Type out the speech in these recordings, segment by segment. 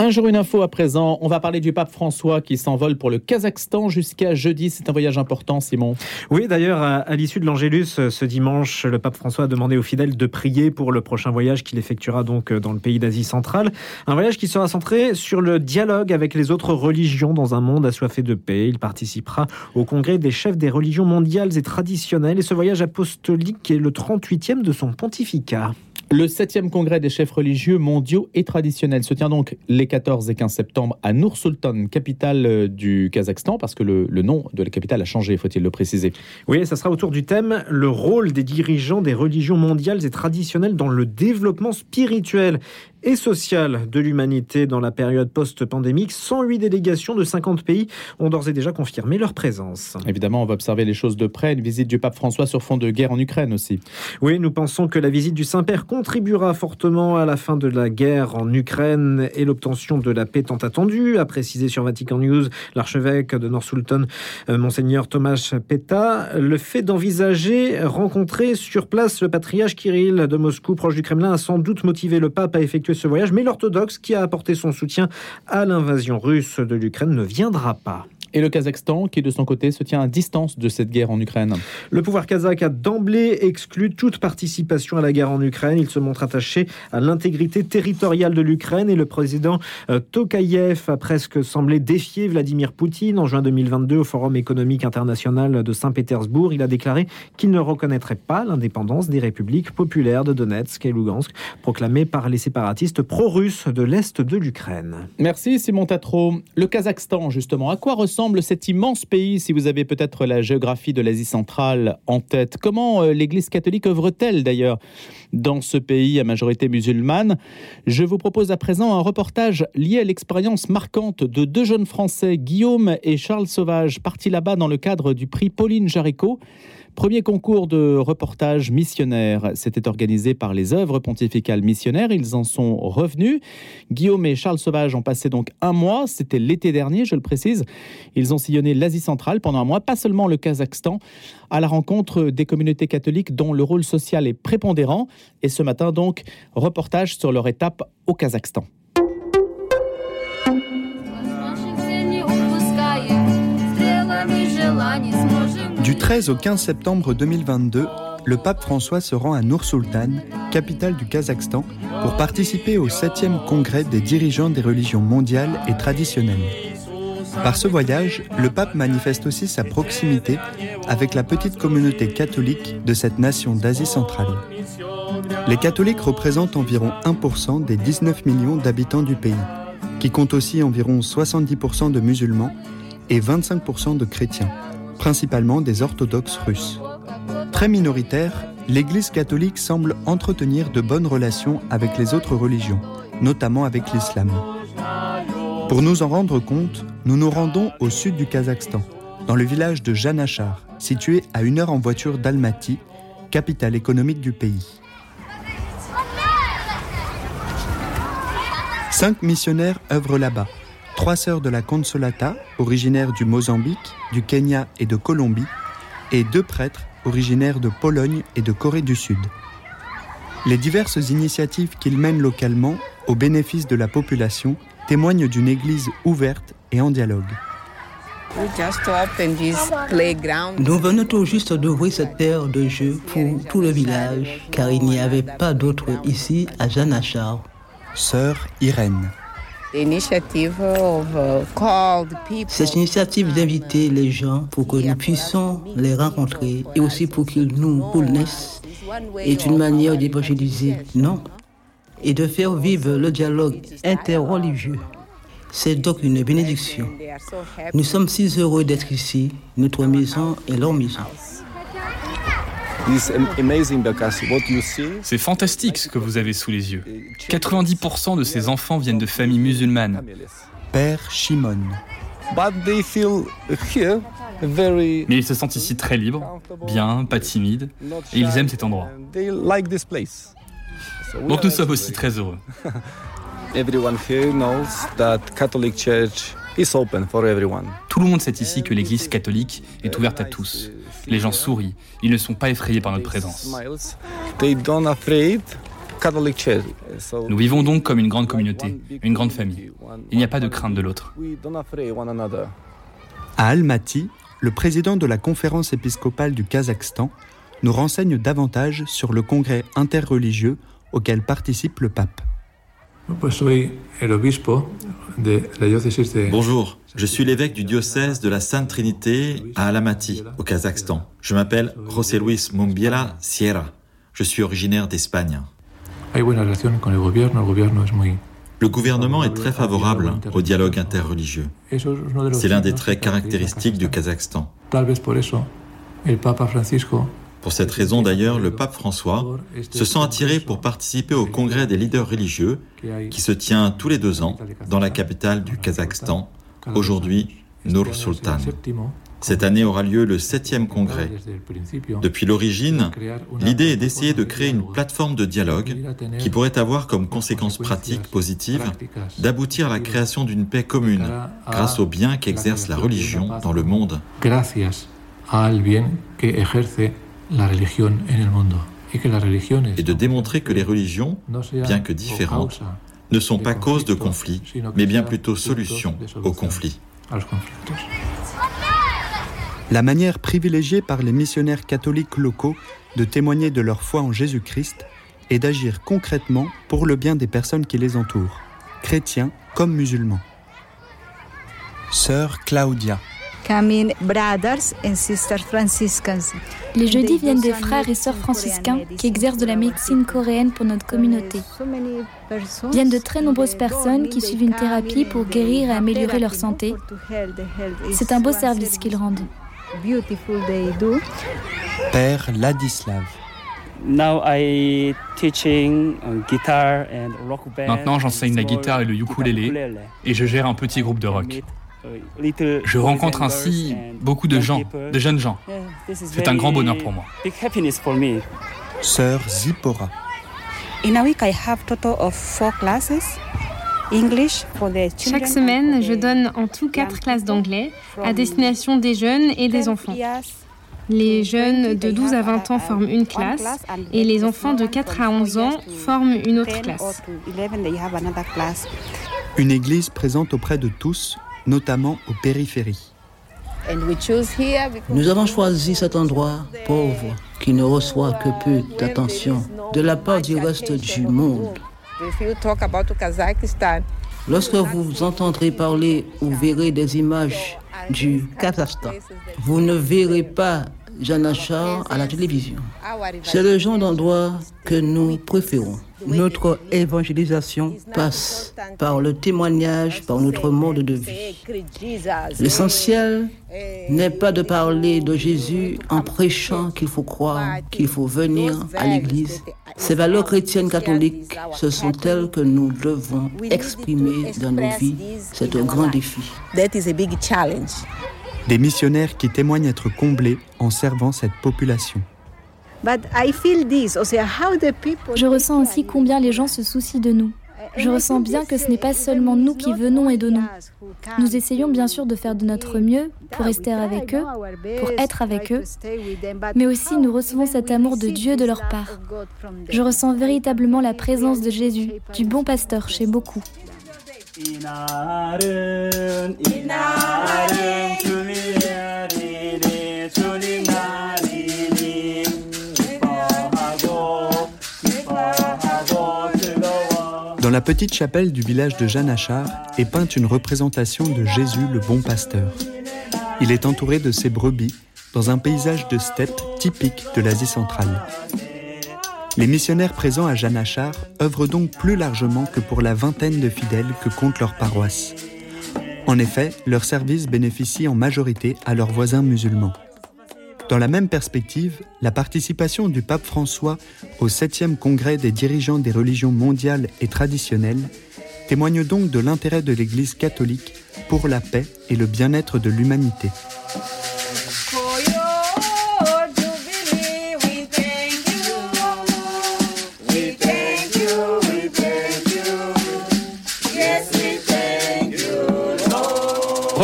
Un jour, une info à présent. On va parler du pape François qui s'envole pour le Kazakhstan jusqu'à jeudi. C'est un voyage important, Simon. Oui, d'ailleurs, à, l'issue de l'Angélus, ce dimanche, le pape François a demandé aux fidèles de prier pour le prochain voyage qu'il effectuera donc dans le pays d'Asie centrale. Un voyage qui sera centré sur le dialogue avec les autres religions dans un monde assoiffé de paix. Il participera au congrès des chefs des religions mondiales et traditionnelles. Et ce voyage apostolique est le 38e de son pontificat. Le 7e congrès des chefs religieux mondiaux et traditionnels se tient donc les 14 et 15 septembre à Nur-Sultan, capitale euh, du Kazakhstan, parce que le, le, nom de la capitale a changé, faut-il le préciser. Oui, ça sera autour du thème le rôle des dirigeants des religions mondiales et traditionnelles dans le développement spirituel et sociale de l'humanité dans la période post-pandémique. 108 délégations de 50 pays ont d'ores et déjà confirmé leur présence. Évidemment, on va observer les choses de près. Une visite du pape François sur fond de guerre en Ukraine aussi. Oui, nous pensons que la visite du Saint-Père contribuera fortement à la fin de la guerre en Ukraine et l'obtention de la paix tant attendue, a précisé sur Vatican News l'archevêque de Nord-Sultan, euh, Monseigneur Thomas Peta. Le fait d'envisager rencontrer sur place le patriarche Kirill de Moscou, proche du Kremlin, a sans doute motivé le pape à effectuer ce voyage, mais l'orthodoxe qui a apporté son soutien à l'invasion russe de l'Ukraine ne viendra pas et le Kazakhstan qui, de son côté, se tient à distance de cette guerre en Ukraine. Le pouvoir kazakh a d'emblée exclu toute participation à la guerre en Ukraine. Il se montre attaché à l'intégrité territoriale de l'Ukraine et le président euh, Tokayev a presque semblé défier Vladimir Poutine en juin 2022 au Forum économique international de Saint-Pétersbourg. Il a déclaré qu'il ne reconnaîtrait pas l'indépendance des républiques populaires de Donetsk et Lugansk, proclamées par les séparatistes pro-russes de l'Est de l'Ukraine. Merci Simon Tatro. Le Kazakhstan, justement, à quoi ressemble semble cet immense pays, si vous avez peut-être la géographie de l'Asie centrale en tête Comment euh, l'Église catholique œuvre-t-elle d'ailleurs dans ce pays à majorité musulmane? Je vous propose à présent un reportage lié à l'expérience marquante de deux jeunes Français, Guillaume et Charles Sauvage, partis là-bas dans le cadre du prix Pauline Jaricot. Premier concours de reportage missionnaire, c'était organisé par les œuvres pontificales missionnaires. Ils en sont revenus. Guillaume et Charles Sauvage ont passé donc un mois, c'était l'été dernier, je le précise. Ils ont sillonné l'Asie centrale pendant un mois, pas seulement le Kazakhstan, à la rencontre des communautés catholiques dont le rôle social est prépondérant. Et ce matin donc, reportage sur leur étape au Kazakhstan. Du 13 au 15 septembre 2022, le pape François se rend à Nur-Sultan, capitale du Kazakhstan, pour participer au 7e congrès des dirigeants des religions mondiales et traditionnelles. Par ce voyage, le pape manifeste aussi sa proximité avec la petite communauté catholique de cette nation d'Asie centrale. Les catholiques représentent environ 1% des 19 millions d'habitants du pays, qui compte aussi environ 70% de musulmans et 25% de chrétiens principalement des orthodoxes russes. Très minoritaire, l'Église catholique semble entretenir de bonnes relations avec les autres religions, notamment avec l'islam. Pour nous en rendre compte, nous nous rendons au sud du Kazakhstan, dans le village de Janachar, situé à une heure en voiture d'Almaty, capitale économique du pays. Cinq missionnaires œuvrent là-bas, trois sœurs de la Consolata, originaires du Mozambique, du Kenya et de Colombie, et deux prêtres originaires de Pologne et de Corée du Sud. Les diverses initiatives qu'ils mènent localement au bénéfice de la population témoignent d'une Église ouverte et en dialogue. Nous venons tout juste d'ouvrir cette terre de jeu pour tout le village, car il n'y avait pas d'autre ici à Janachar. Sœur Irène. Uh, Cette initiative d'inviter les gens pour que nous puissions les rencontrer et aussi pour qu'ils nous connaissent est une manière d'évangéliser, non, et de faire vivre le dialogue interreligieux. C'est donc une bénédiction. Nous sommes si heureux d'être ici. Notre maison est leur maison. C'est fantastique ce que vous avez sous les yeux. 90% de ces enfants viennent de familles musulmanes. Père Shimon. Mais ils se sentent ici très libres, bien, pas timides, et ils aiment cet endroit. Donc nous sommes aussi très heureux. Tout le monde sait ici que l'Église catholique est ouverte à tous. Les gens sourient, ils ne sont pas effrayés par notre présence. Nous vivons donc comme une grande communauté, une grande famille. Il n'y a pas de crainte de l'autre. À Almaty, le président de la conférence épiscopale du Kazakhstan nous renseigne davantage sur le congrès interreligieux auquel participe le pape. Bonjour, je suis l'évêque du diocèse de la Sainte Trinité à Almaty, au Kazakhstan. Je m'appelle José Luis Mumbiela Sierra. Je suis originaire d'Espagne. Le gouvernement est très favorable au dialogue interreligieux. C'est l'un des traits caractéristiques du Kazakhstan. Pour cette raison d'ailleurs, le pape François se sent attiré pour participer au congrès des leaders religieux qui se tient tous les deux ans dans la capitale du Kazakhstan, aujourd'hui Nur Sultan. Cette année aura lieu le septième congrès. Depuis l'origine, l'idée est d'essayer de créer une plateforme de dialogue qui pourrait avoir comme conséquence pratique positive d'aboutir à la création d'une paix commune grâce au bien qu'exerce la religion dans le monde. Et de démontrer que les religions, bien que différentes, ne sont pas cause de conflits, mais bien plutôt solution aux conflits. La manière privilégiée par les missionnaires catholiques locaux de témoigner de leur foi en Jésus-Christ est d'agir concrètement pour le bien des personnes qui les entourent, chrétiens comme musulmans. Sœur Claudia. Les jeudis viennent des frères et sœurs franciscains qui exercent de la médecine coréenne pour notre communauté. Viennent de très nombreuses personnes qui suivent une thérapie pour guérir et améliorer leur santé. C'est un beau service qu'ils rendent. Père Ladislav. Maintenant, j'enseigne la guitare et le ukulélé et je gère un petit groupe de rock. Je rencontre ainsi beaucoup de gens, de jeunes gens. C'est un grand bonheur pour moi. Sœur Zipora. Chaque semaine, je donne en tout quatre classes d'anglais à destination des jeunes et des enfants. Les jeunes de 12 à 20 ans forment une classe et les enfants de 4 à 11 ans forment une autre classe. Une église présente auprès de tous, notamment aux périphéries. Nous avons choisi cet endroit pauvre qui ne reçoit que peu d'attention de la part du reste du monde. Lorsque vous entendrez parler ou verrez des images du Kazakhstan, vous ne verrez pas Janachar à la télévision. C'est le genre d'endroit que nous préférons. Notre évangélisation passe par le témoignage, par notre mode de vie. L'essentiel n'est pas de parler de Jésus en prêchant qu'il faut croire, qu'il faut venir à l'Église. Ces valeurs chrétiennes catholiques, ce sont elles que nous devons exprimer dans nos vies. C'est un grand défi. Des missionnaires qui témoignent être comblés en servant cette population. Je ressens aussi combien les gens se soucient de nous. Je ressens bien que ce n'est pas seulement nous qui venons et donnons. Nous essayons bien sûr de faire de notre mieux pour rester avec eux, pour être avec eux, mais aussi nous recevons cet amour de Dieu de leur part. Je ressens véritablement la présence de Jésus, du bon pasteur chez beaucoup. Dans la petite chapelle du village de Janachar est peinte une représentation de Jésus le bon pasteur. Il est entouré de ses brebis dans un paysage de steppe typique de l'Asie centrale. Les missionnaires présents à Janachar œuvrent donc plus largement que pour la vingtaine de fidèles que compte leur paroisse. En effet, leur service bénéficie en majorité à leurs voisins musulmans. Dans la même perspective, la participation du pape François au 7e congrès des dirigeants des religions mondiales et traditionnelles témoigne donc de l'intérêt de l'Église catholique pour la paix et le bien-être de l'humanité.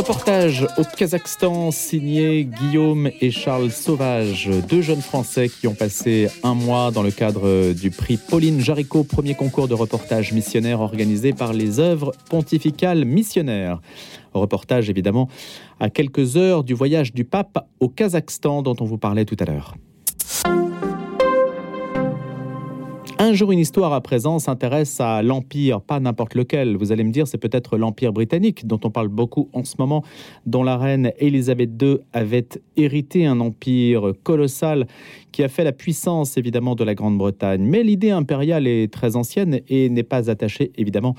Reportage au Kazakhstan signé Guillaume et Charles Sauvage, deux jeunes Français qui ont passé un mois dans le cadre du prix Pauline Jaricot, premier concours de reportage missionnaire organisé par les œuvres pontificales missionnaires. Reportage évidemment à quelques heures du voyage du pape au Kazakhstan dont on vous parlait tout à l'heure. Un jour, une histoire à présent s'intéresse à l'Empire, pas n'importe lequel. Vous allez me dire, c'est peut-être l'Empire britannique, dont on parle beaucoup en ce moment, dont la reine Elisabeth II avait hérité un empire colossal qui a fait la puissance évidemment de la Grande-Bretagne. Mais l'idée impériale est très ancienne et n'est pas attachée évidemment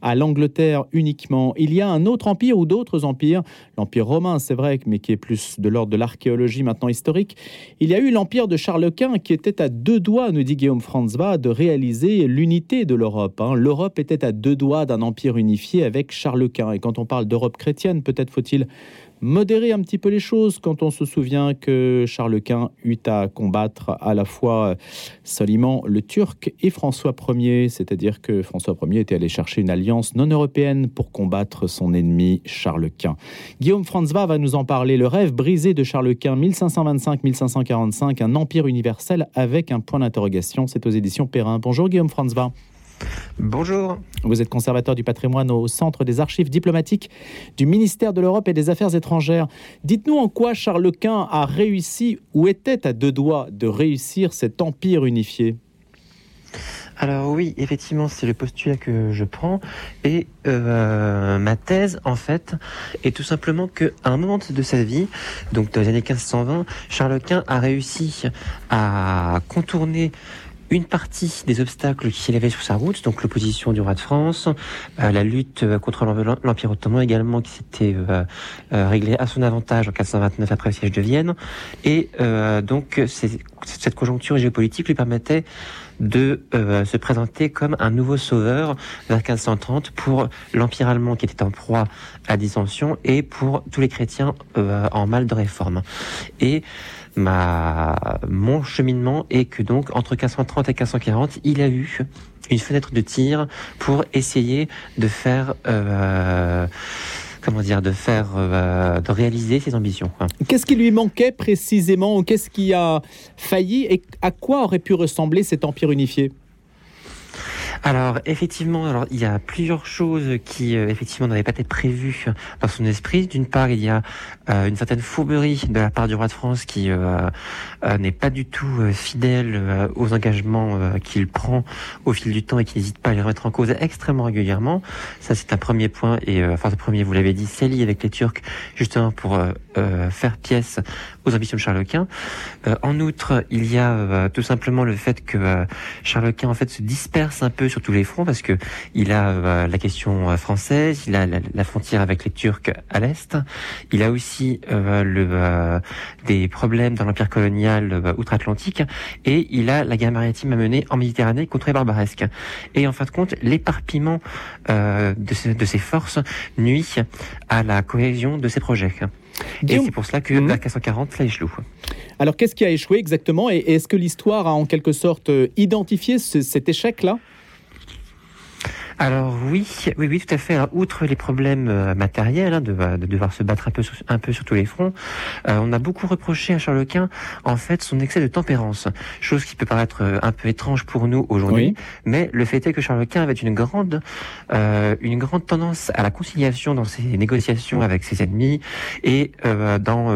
à l'Angleterre uniquement. Il y a un autre empire ou d'autres empires, l'Empire romain c'est vrai, mais qui est plus de l'ordre de l'archéologie maintenant historique. Il y a eu l'Empire de Charles Quint qui était à deux doigts, nous dit Guillaume Franzva, de réaliser l'unité de l'Europe. Hein. L'Europe était à deux doigts d'un empire unifié avec Charles Quint. Et quand on parle d'Europe chrétienne, peut-être faut-il modérer un petit peu les choses quand on se souvient que Charles Quint eut à combattre à la fois Soliman le Turc et François Ier, c'est-à-dire que François Ier était allé chercher une alliance non européenne pour combattre son ennemi Charles Quint. Guillaume Franzva va nous en parler, le rêve brisé de Charles Quint 1525-1545, un empire universel avec un point d'interrogation, c'est aux éditions Perrin. Bonjour Guillaume Franzva. Bonjour. Vous êtes conservateur du patrimoine au Centre des archives diplomatiques du ministère de l'Europe et des Affaires étrangères. Dites-nous en quoi Charles Quint a réussi ou était à deux doigts de réussir cet empire unifié alors oui, effectivement, c'est le postulat que je prends. Et euh, ma thèse, en fait, est tout simplement qu'à un moment de sa vie, donc dans les années 1520, Charles Quint a réussi à contourner une partie des obstacles qu'il avait sur sa route, donc l'opposition du roi de France, euh, la lutte euh, contre l'Empire ottoman également qui s'était euh, réglée à son avantage en 1429 après le siège de Vienne. Et donc cette conjoncture géopolitique lui permettait de se présenter comme un nouveau sauveur vers 1530 pour l'Empire allemand qui était en proie à dissension et pour tous les chrétiens en mal de réforme. Et ma, mon cheminement est que donc entre 1530 et 1540, il a eu une fenêtre de tir pour essayer de faire euh, comment dire, de faire, euh, de réaliser ses ambitions. Qu'est-ce qui lui manquait précisément Qu'est-ce qui a failli Et à quoi aurait pu ressembler cet empire unifié? Alors effectivement, alors il y a plusieurs choses qui euh, effectivement n'avaient pas été prévues dans son esprit. D'une part, il y a euh, une certaine fourberie de la part du roi de France qui euh, n'est pas du tout fidèle aux engagements qu'il prend au fil du temps et qui n'hésite pas à les remettre en cause extrêmement régulièrement. Ça, c'est un premier point. Et enfin, le premier, vous l'avez dit, s'allie avec les Turcs justement pour faire pièce aux ambitions de Charles Quint. en outre, il y a tout simplement le fait que Charles Quint en fait se disperse un peu sur tous les fronts parce que il a euh, la question euh, française, il a la, frontière avec les Turcs à l'est, il a aussi euh, le, des problèmes dans l'empire colonial outre-Atlantique et il a la guerre maritime à mener en Méditerranée contre les barbaresques. Et en fin de compte, l'éparpillement de, de ces forces nuit à la cohésion de ses projets. Et c'est pour cela que la 440 ça échoue. Alors qu'est-ce qui a échoué exactement Et est-ce que l'histoire a en quelque sorte identifié cet échec-là? Alors oui, oui, oui, tout à fait. outre les problèmes euh, matériels, hein, de, de, devoir se battre un peu, sur, un peu sur tous les fronts, euh, on a beaucoup reproché à Charles Quint, en fait, son excès de tempérance. Chose qui peut paraître euh, un peu étrange pour nous aujourd'hui, mais le fait est que Charles Quint avait une grande, euh, une grande tendance à la conciliation dans ses négociations avec ses ennemis et euh, dans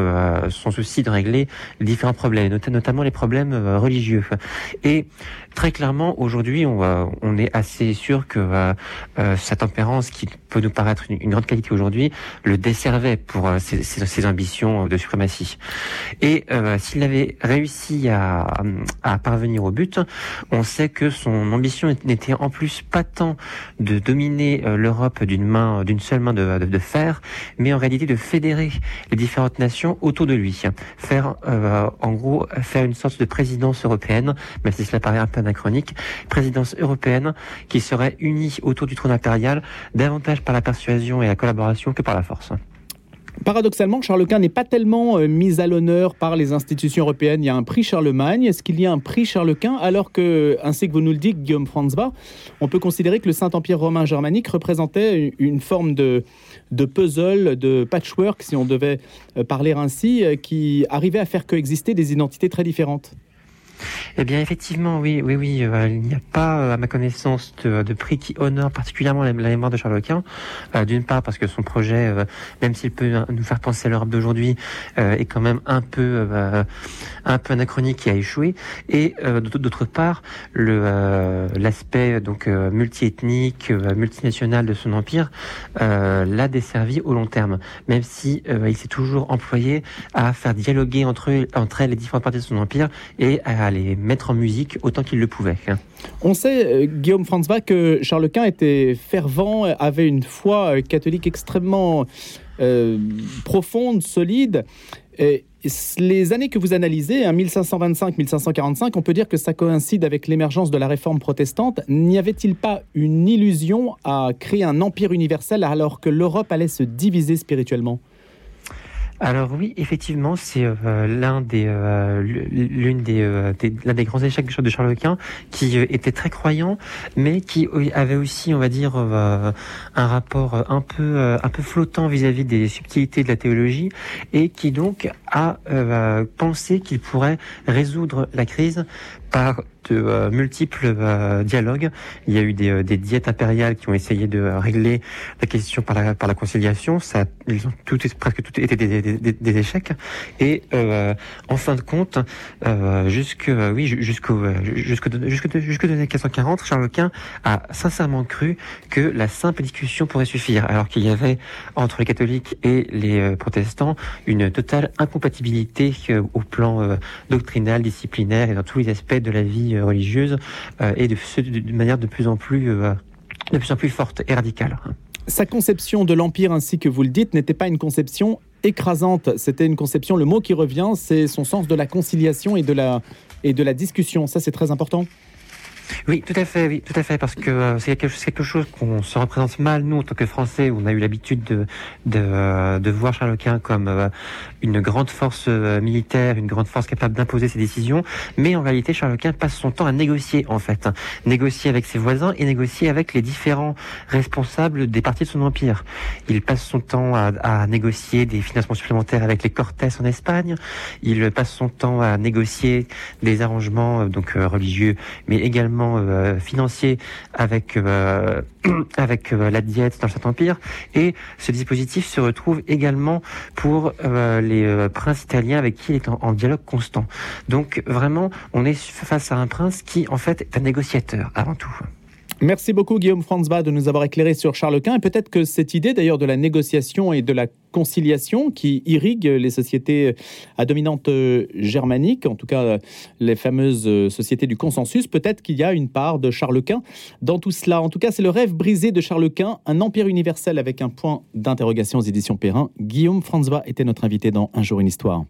son souci de régler les différents problèmes, notamment les problèmes religieux. Et très clairement, aujourd'hui, on, on est assez sûr que euh, sa tempérance, qui peut nous paraître une, grande qualité aujourd'hui, le desservait pour euh, ses, ambitions de suprématie. Et euh, s'il avait réussi à, à, parvenir au but, on sait que son ambition n'était en plus pas tant de dominer l'Europe d'une main, d'une seule main de, de, fer, mais en réalité de fédérer les différentes nations autour de lui, faire en gros faire une sorte de présidence européenne, même si cela paraît un peu anachronique, présidence européenne qui serait unie autour du trône impérial, davantage par la persuasion et la collaboration que par la force. Paradoxalement, Charles Quint n'est pas tellement euh, mis à l'honneur par les institutions européennes. Il y a un prix Charlemagne. Est-ce qu'il y a un prix Charles Quint? Alors que, ainsi que vous nous le dites, Guillaume Franzba, on peut considérer que le Saint-Empire romain germanique représentait une forme de, de puzzle, de patchwork, si on devait euh, parler ainsi, euh, qui arrivait à faire coexister des identités très différentes eh bien, effectivement, oui, oui, oui. Euh, il n'y a pas, euh, à ma connaissance, de, prix qui honore particulièrement la, mémoire de Charles Quint. Euh, d'une part, parce que son projet, même s'il peut nous faire penser à l'Europe d'aujourd'hui, est quand même un peu, un peu anachronique et a échoué. Et d'autre part, l'aspect donc multiethnique, multinational de son empire l'a desservi au long terme, même si il s'est toujours employé à faire dialoguer entre entre elles les différentes parties de son empire et à les mettre en musique autant qu'il le pouvait. Hein. On sait, euh, Guillaume Franzbach, que Charles Quint était fervent, avait une foi euh, catholique extrêmement euh, profonde, solide. Et les années que vous analysez, 1525-1545, hein, on peut dire que ça coïncide avec l'émergence de la réforme protestante. N'y avait-il pas une illusion à créer un empire universel alors que l'Europe allait se diviser spirituellement? Alors oui, effectivement, c'est euh, l'un des euh, l'une euh, des, l'un des grands échecs de Charles Quint qui était très croyant, mais qui avait aussi, on va dire, un rapport un peu un peu flottant vis-à-vis des subtilités de la théologie et qui donc a pensé qu'il pourrait résoudre la crise par de euh, multiples euh, dialogues. Il y a eu des, euh, des, diètes impériales qui ont essayé de régler la question par la, par la conciliation. Ça, ils ont tout, presque tout été des, des, des échecs. Et en fin de compte, jusque oui jusqu'au jusque jusque jusque années 1540, Charles Quint a sincèrement cru que la simple discussion pourrait suffire, alors qu'il y avait entre les catholiques et les protestants une totale incompatibilité au plan doctrinal, disciplinaire et dans tous les aspects de la vie euh, religieuse euh, et de, de, manière de plus en plus, euh, de plus en plus forte et radicale. Sa conception de l'Empire, ainsi que vous le dites, n'était pas une conception écrasante, c'était une conception, le mot qui revient, c'est son sens de la conciliation et de la, et de la discussion. Ça, c'est très important. Oui, tout à fait, oui, tout à fait, parce que euh, c'est quelque, chose qu'on se représente mal, nous, en tant que Français, on a eu l'habitude de, de, euh, de, voir Charles Quint comme euh, une grande force militaire, une grande force capable d'imposer ses décisions, mais en réalité, Charles Quint passe son temps à négocier, en fait, négocier avec ses voisins et négocier avec les différents responsables des parties de son empire. Il passe son temps à, à négocier des financements supplémentaires avec les Cortés en Espagne, il passe son temps à négocier des arrangements donc religieux, mais également euh, financier avec euh, euh, la diète dans le Saint-Empire et ce dispositif se retrouve également pour les princes italiens avec qui il est en, dialogue constant. Donc vraiment, on est face à un prince qui en fait est un négociateur avant tout. Merci beaucoup Guillaume Franzba de nous avoir éclairé sur Charles Quint et peut-être que cette idée d'ailleurs de la négociation et de la conciliation qui irrigue les sociétés à dominante euh, germanique, en tout cas les fameuses euh, sociétés du consensus, peut-être qu'il y a une part de Charles Quint dans tout cela. En tout cas, c'est le rêve brisé de Charles Quint, un empire universel avec un point d'interrogation aux éditions Perrin. Guillaume Franzba était notre invité dans Un jour une histoire.